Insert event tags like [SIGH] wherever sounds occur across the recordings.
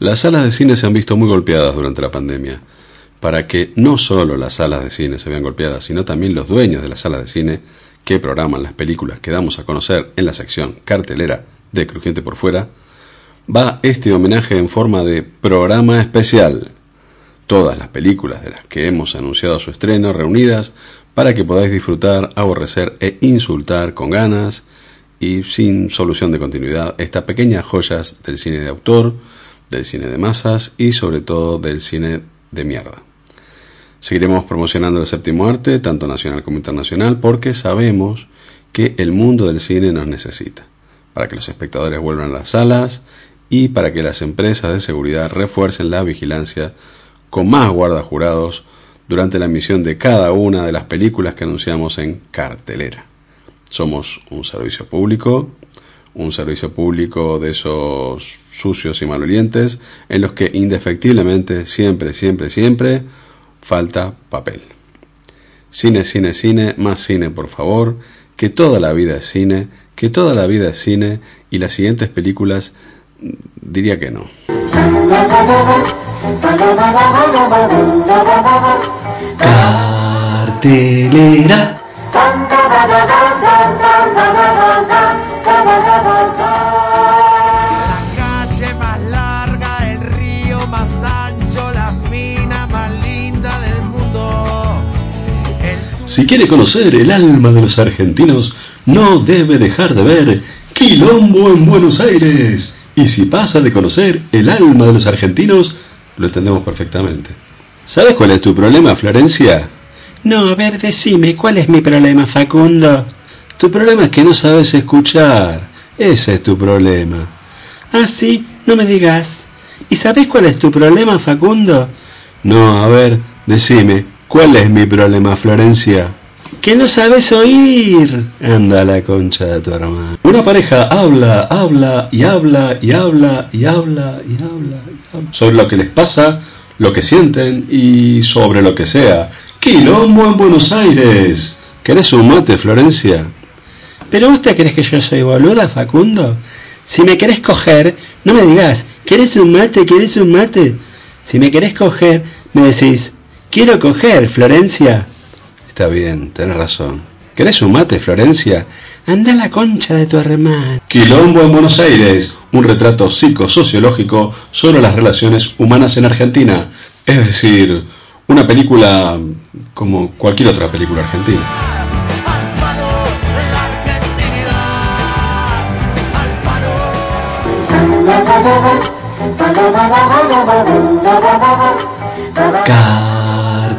Las salas de cine se han visto muy golpeadas durante la pandemia. Para que no solo las salas de cine se vean golpeadas, sino también los dueños de las salas de cine que programan las películas que damos a conocer en la sección cartelera de Crujiente por Fuera, va este homenaje en forma de programa especial. Todas las películas de las que hemos anunciado su estreno reunidas para que podáis disfrutar, aborrecer e insultar con ganas y sin solución de continuidad estas pequeñas joyas del cine de autor, del cine de masas y sobre todo del cine de mierda. Seguiremos promocionando el séptimo arte, tanto nacional como internacional, porque sabemos que el mundo del cine nos necesita, para que los espectadores vuelvan a las salas y para que las empresas de seguridad refuercen la vigilancia con más guardajurados durante la emisión de cada una de las películas que anunciamos en cartelera. Somos un servicio público un servicio público de esos sucios y malolientes en los que indefectiblemente siempre, siempre, siempre falta papel. Cine, cine, cine, más cine, por favor, que toda la vida es cine, que toda la vida es cine y las siguientes películas diría que no. Cartelera. Si quiere conocer el alma de los argentinos, no debe dejar de ver Quilombo en Buenos Aires. Y si pasa de conocer el alma de los argentinos, lo entendemos perfectamente. ¿Sabes cuál es tu problema, Florencia? No, a ver, decime, ¿cuál es mi problema, Facundo? Tu problema es que no sabes escuchar. Ese es tu problema. Ah, sí, no me digas. ¿Y sabés cuál es tu problema, Facundo? No, a ver, decime, ¿cuál es mi problema, Florencia? Que no sabes oír. Anda la concha de tu hermano. Una pareja habla, habla y habla y habla y habla y habla y habla sobre lo que les pasa, lo que sienten y sobre lo que sea. Quilombo en Buenos Aires. ¿Querés un mate, Florencia? ¿Pero vos te crees que yo soy boluda, Facundo? Si me querés coger, no me digas, ¿querés un mate? ¿Querés un mate? Si me querés coger, me decís, quiero coger, Florencia. Está bien, tenés razón. ¿Querés un mate, Florencia? Anda a la concha de tu hermano. Quilombo en Buenos Aires, un retrato psicosociológico sobre las relaciones humanas en Argentina. Es decir, una película como cualquier otra película argentina.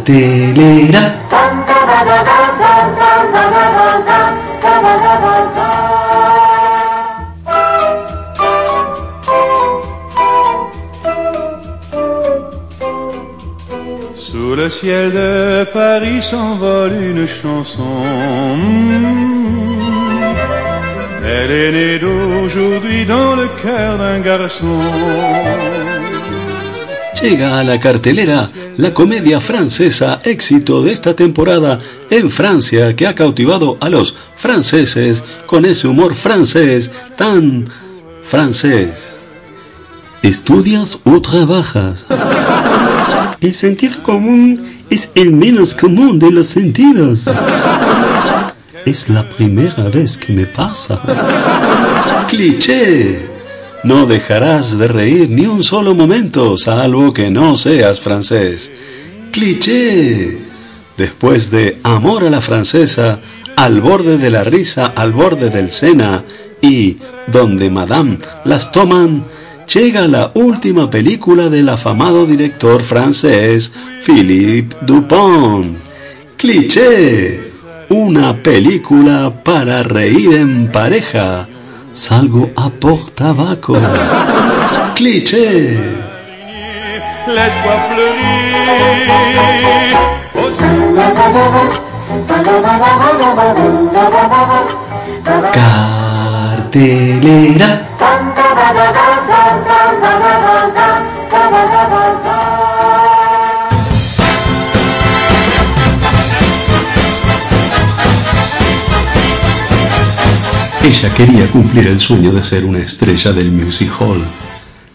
Sous le ciel de Paris s'envole une chanson. Mm. Elle est née d'aujourd'hui dans le cœur d'un garçon. Llega a la cartelera la comedia francesa éxito de esta temporada en Francia que ha cautivado a los franceses con ese humor francés tan francés. ¿Estudias o trabajas? El sentido común es el menos común de los sentidos. Es la primera vez que me pasa. Cliché. No dejarás de reír ni un solo momento, salvo que no seas francés. Cliché. Después de Amor a la francesa, al borde de la risa, al borde del Sena y donde Madame las toman, llega la última película del afamado director francés Philippe Dupont. Cliché. Una película para reír en pareja. Salgo a por tabaco. cliché. Cartelera. Ella quería cumplir el sueño de ser una estrella del music hall.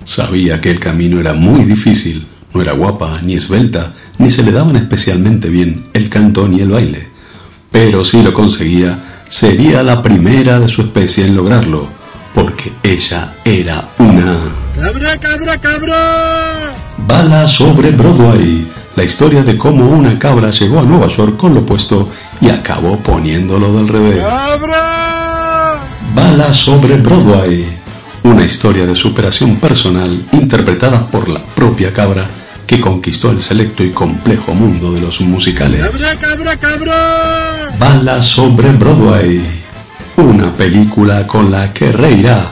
Sabía que el camino era muy difícil, no era guapa ni esbelta, ni se le daban especialmente bien el canto ni el baile. Pero si lo conseguía, sería la primera de su especie en lograrlo, porque ella era una... ¡Cabra, cabra, cabra! Bala sobre Broadway, la historia de cómo una cabra llegó a Nueva York con lo puesto y acabó poniéndolo del revés. ¡Cabra! Bala sobre Broadway, una historia de superación personal interpretada por la propia cabra que conquistó el selecto y complejo mundo de los musicales. ¡Cabra, cabra, cabra! Bala sobre Broadway, una película con la que reirá,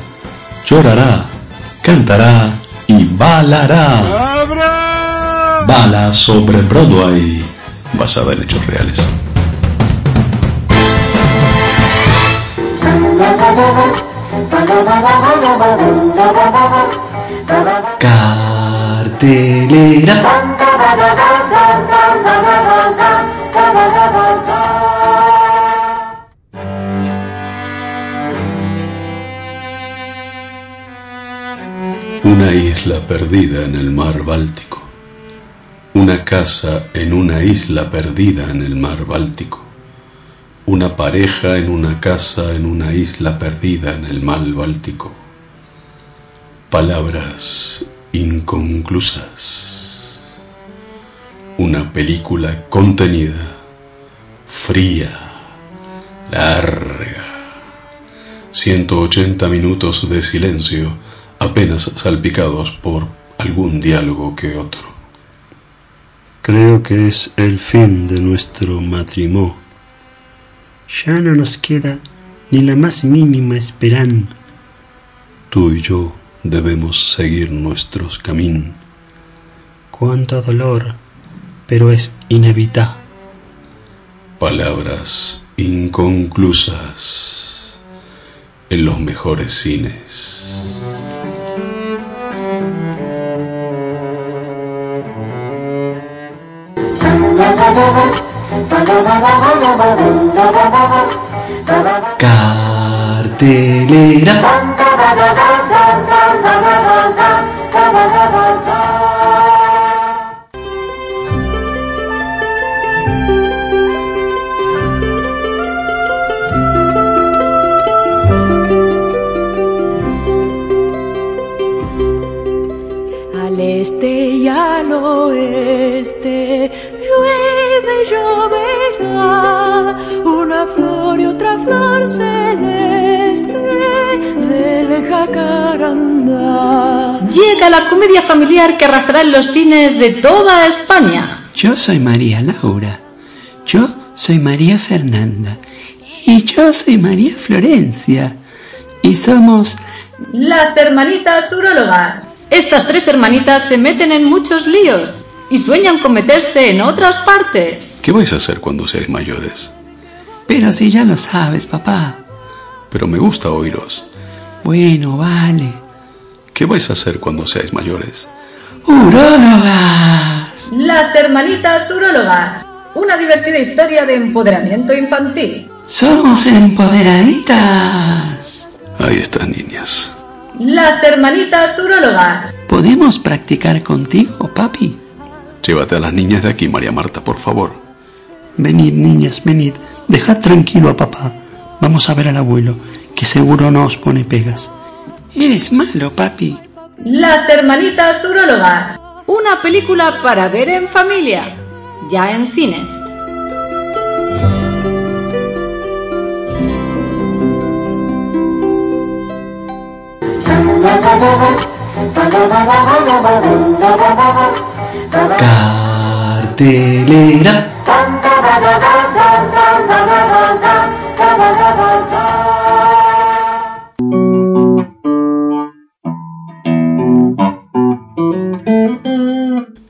llorará, cantará y balará. ¡Cabra! Bala sobre Broadway, basada en hechos reales. Cartelera. Una isla perdida en el mar Báltico. Una casa en una isla perdida en el mar Báltico. Una pareja en una casa en una isla perdida en el mar Báltico. Palabras inconclusas. Una película contenida, fría, larga. 180 minutos de silencio, apenas salpicados por algún diálogo que otro. Creo que es el fin de nuestro matrimonio. Ya no nos queda ni la más mínima esperanza. Tú y yo debemos seguir nuestros caminos. Cuánto dolor, pero es inevitable. Palabras inconclusas en los mejores cines. Al este y al oeste lloverá una flor y otra flor celeste del jacarandá. Llega la comedia familiar que arrastrará en los cines de toda España. Yo soy María Laura. Yo soy María Fernanda. Y yo soy María Florencia. Y somos... Las hermanitas urólogas. Estas tres hermanitas se meten en muchos líos y sueñan con meterse en otras partes. ¿Qué vais a hacer cuando seáis mayores? Pero si ya lo sabes, papá. Pero me gusta oíros. Bueno, vale. ¿Qué vais a hacer cuando seáis mayores? ¡Urólogas! Las hermanitas urólogas. Una divertida historia de empoderamiento infantil. Somos empoderaditas. Ahí están, niñas. Las hermanitas urólogas. ¿Podemos practicar contigo, papi? Llévate a las niñas de aquí, María Marta, por favor. Venid, niñas, venid. Dejad tranquilo a papá. Vamos a ver al abuelo, que seguro no os pone pegas. Eres malo, papi. Las hermanitas urólogas. Una película para ver en familia. Ya en cines. [LAUGHS] Cartelera.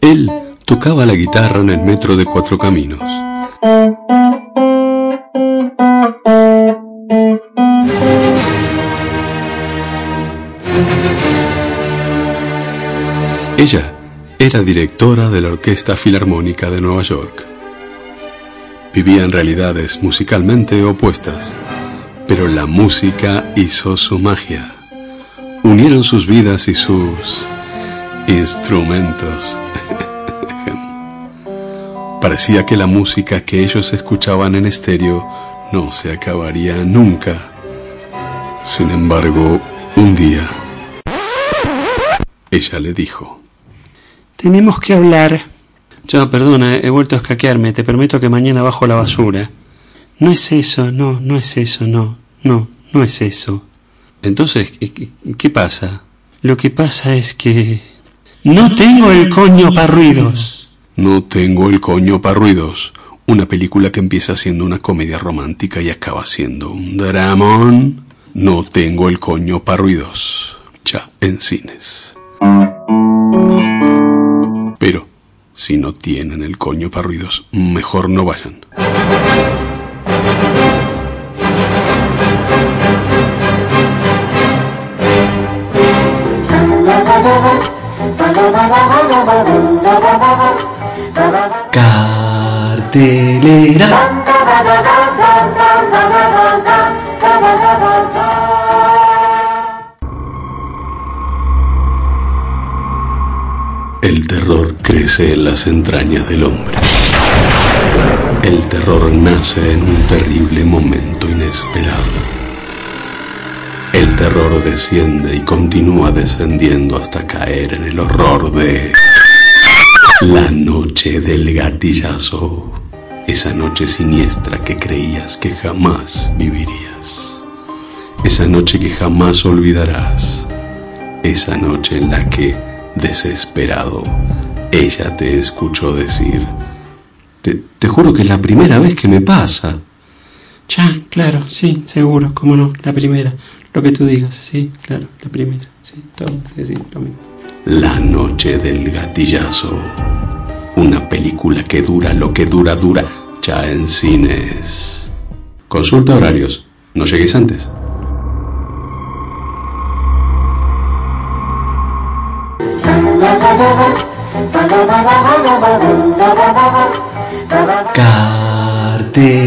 Él tocaba la guitarra en el metro de Cuatro Caminos era directora de la Orquesta Filarmónica de Nueva York. Vivía en realidades musicalmente opuestas, pero la música hizo su magia. Unieron sus vidas y sus instrumentos. [LAUGHS] Parecía que la música que ellos escuchaban en estéreo no se acabaría nunca. Sin embargo, un día, ella le dijo, Tenemos que hablar. Ya, perdona, he vuelto a escaquearme. Te prometo que mañana bajo la basura. No es eso, no, no es eso, no, no, no es eso. entonces, ¿qué- ¿qué, qué pasa? Lo que pasa es que... No tengo el coño para ruidos. No tengo el coño para ruidos. Una película que empieza siendo una comedia romántica y acaba siendo un dramón. No tengo el coño para ruidos. Ya en cines. Pero, si no tienen el coño para ruidos, mejor no vayan. Cartelera. El terror crece en las entrañas del hombre. El terror nace en un terrible momento inesperado. El terror desciende y continúa descendiendo hasta caer en el horror de la noche del gatillazo. Esa noche siniestra que creías que jamás vivirías. Esa noche que jamás olvidarás. Esa noche en la que, desesperado, ella te escuchó decir, te, te juro que es la primera vez que me pasa. Ya, claro, sí, seguro, cómo no, la primera. Lo que tú digas, sí, claro, la primera, sí, todo, sí, sí, lo mismo. La noche del gatillazo. Una película que dura lo que dura, dura, ya en cines. Consulta horarios. No lleguéis antes. Cartelera.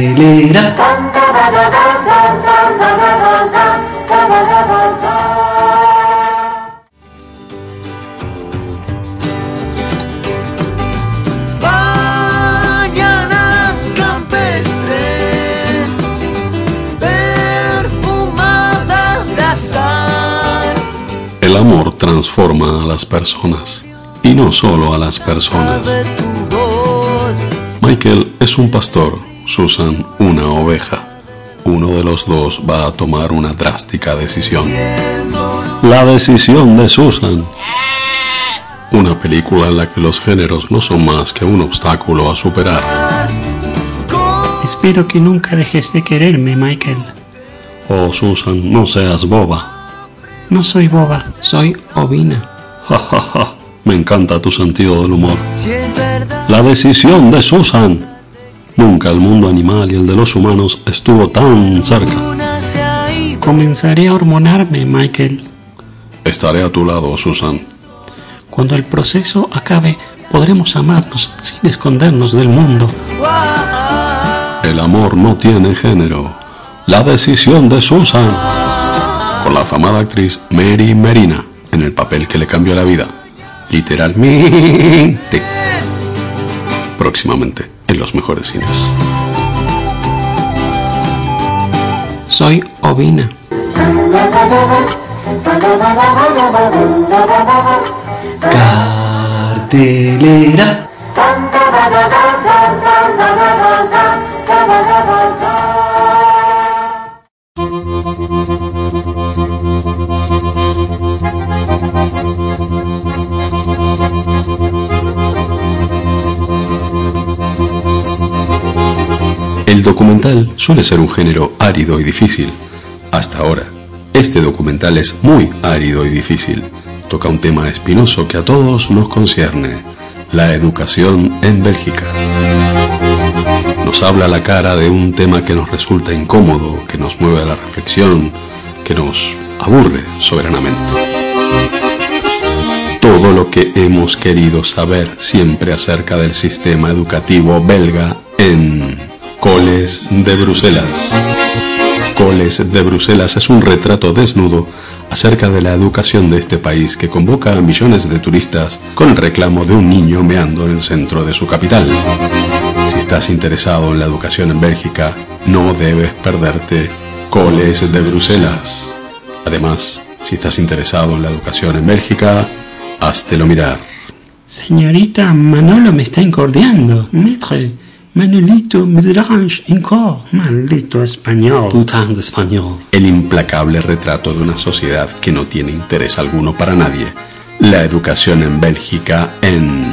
El amor transforma a las personas. Y no solo a las personas. Michael es un pastor, Susan una oveja. Uno de los dos va a tomar una drástica decisión. La decisión de Susan. Una película en la que los géneros no son más que un obstáculo a superar. Espero que nunca dejes de quererme, Michael. Oh, Susan, no seas boba. No soy boba, soy ovina. [LAUGHS] Ja, ja, ja. Me encanta tu sentido del humor. La decisión de Susan. Nunca el mundo animal y el de los humanos estuvo tan cerca. Comenzaré a hormonarme, Michael. Estaré a tu lado, Susan. Cuando el proceso acabe, podremos amarnos sin escondernos del mundo. El amor no tiene género. La decisión de Susan. Con la afamada actriz Mary Merina en el papel que le cambió la vida. Literalmente. Próximamente en los mejores cines. Soy ovina. Cartelera. Documental suele ser un género árido y difícil. Hasta ahora, este documental es muy árido y difícil. Toca un tema espinoso que a todos nos concierne, la educación en Bélgica. Nos habla la cara de un tema que nos resulta incómodo, que nos mueve a la reflexión, que nos aburre soberanamente. Todo lo que hemos querido saber siempre acerca del sistema educativo belga en Coles de Bruselas. Coles de Bruselas es un retrato desnudo acerca de la educación de este país que convoca a millones de turistas con el reclamo de un niño meando en el centro de su capital. Si estás interesado en la educación en Bélgica, no debes perderte Coles de Bruselas. Además, si estás interesado en la educación en Bélgica, háztelo mirar. Señorita, Manolo me está incordiando. Maître, Manolito me dérange encore. Maldito español. Putain de español. El implacable retrato de una sociedad que no tiene interés alguno para nadie. La educación en Bélgica en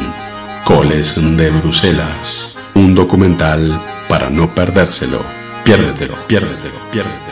Coles de Bruselas. Un documental para no perdérselo. Piérdetelo, piérdetelo, piérdetelo.